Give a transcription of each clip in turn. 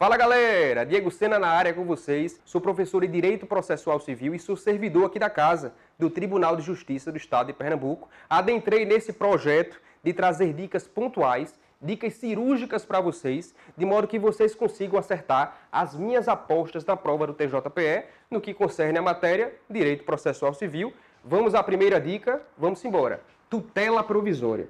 Fala galera, Diego Sena na área com vocês. Sou professor em Direito Processual Civil e sou servidor aqui da casa do Tribunal de Justiça do Estado de Pernambuco. Adentrei nesse projeto de trazer dicas pontuais, dicas cirúrgicas para vocês, de modo que vocês consigam acertar as minhas apostas na prova do TJPE no que concerne a matéria Direito Processual Civil. Vamos à primeira dica, vamos embora. Tutela provisória.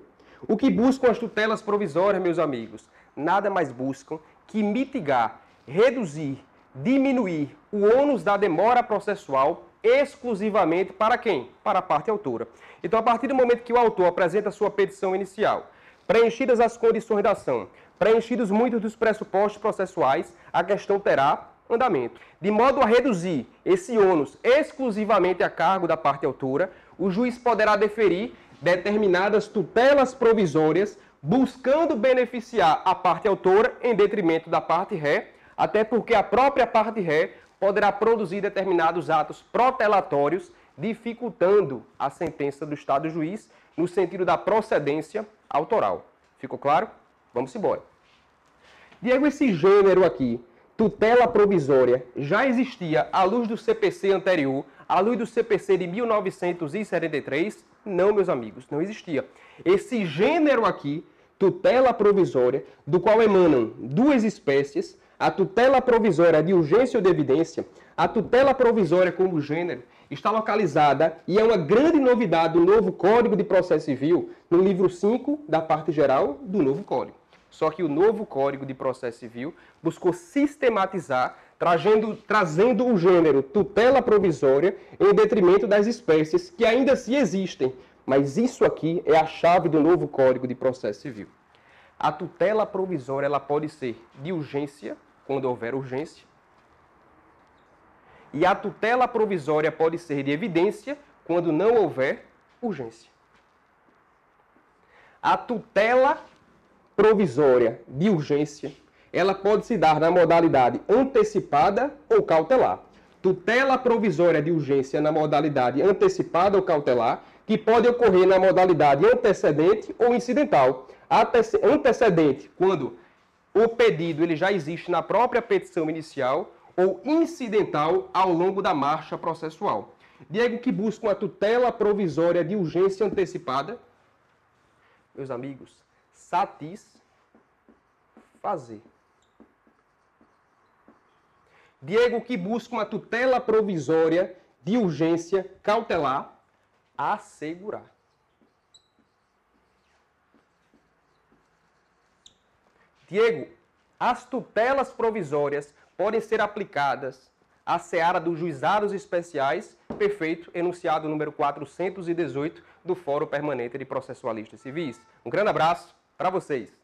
O que buscam as tutelas provisórias, meus amigos? Nada mais buscam que mitigar, reduzir, diminuir o ônus da demora processual exclusivamente para quem? Para a parte autora. Então, a partir do momento que o autor apresenta sua petição inicial, preenchidas as condições da ação, preenchidos muitos dos pressupostos processuais, a questão terá andamento. De modo a reduzir esse ônus exclusivamente a cargo da parte autora, o juiz poderá deferir determinadas tutelas provisórias buscando beneficiar a parte autora em detrimento da parte ré, até porque a própria parte ré poderá produzir determinados atos protelatórios, dificultando a sentença do Estado juiz no sentido da procedência autoral. Ficou claro? Vamos embora. Diego, esse gênero aqui, tutela provisória, já existia à luz do CPC anterior, à luz do CPC de 1973? Não, meus amigos, não existia. Esse gênero aqui tutela provisória, do qual emanam duas espécies, a tutela provisória de urgência ou de evidência, a tutela provisória como gênero, está localizada e é uma grande novidade do novo Código de Processo Civil, no livro 5 da parte geral do novo Código. Só que o novo Código de Processo Civil buscou sistematizar, trazendo, trazendo o gênero tutela provisória em detrimento das espécies que ainda se existem, mas isso aqui é a chave do novo Código de Processo Civil. A tutela provisória ela pode ser de urgência, quando houver urgência, e a tutela provisória pode ser de evidência, quando não houver urgência. A tutela provisória de urgência, ela pode se dar na modalidade antecipada ou cautelar. Tutela provisória de urgência na modalidade antecipada ou cautelar que pode ocorrer na modalidade antecedente ou incidental. Antecedente, quando o pedido ele já existe na própria petição inicial, ou incidental ao longo da marcha processual. Diego, que busca uma tutela provisória de urgência antecipada, meus amigos, satisfazer. Diego, que busca uma tutela provisória de urgência cautelar, assegurar. Diego, as tutelas provisórias podem ser aplicadas à seara dos juizados especiais, perfeito, enunciado número 418 do Fórum Permanente de Processualistas Civis. Um grande abraço para vocês.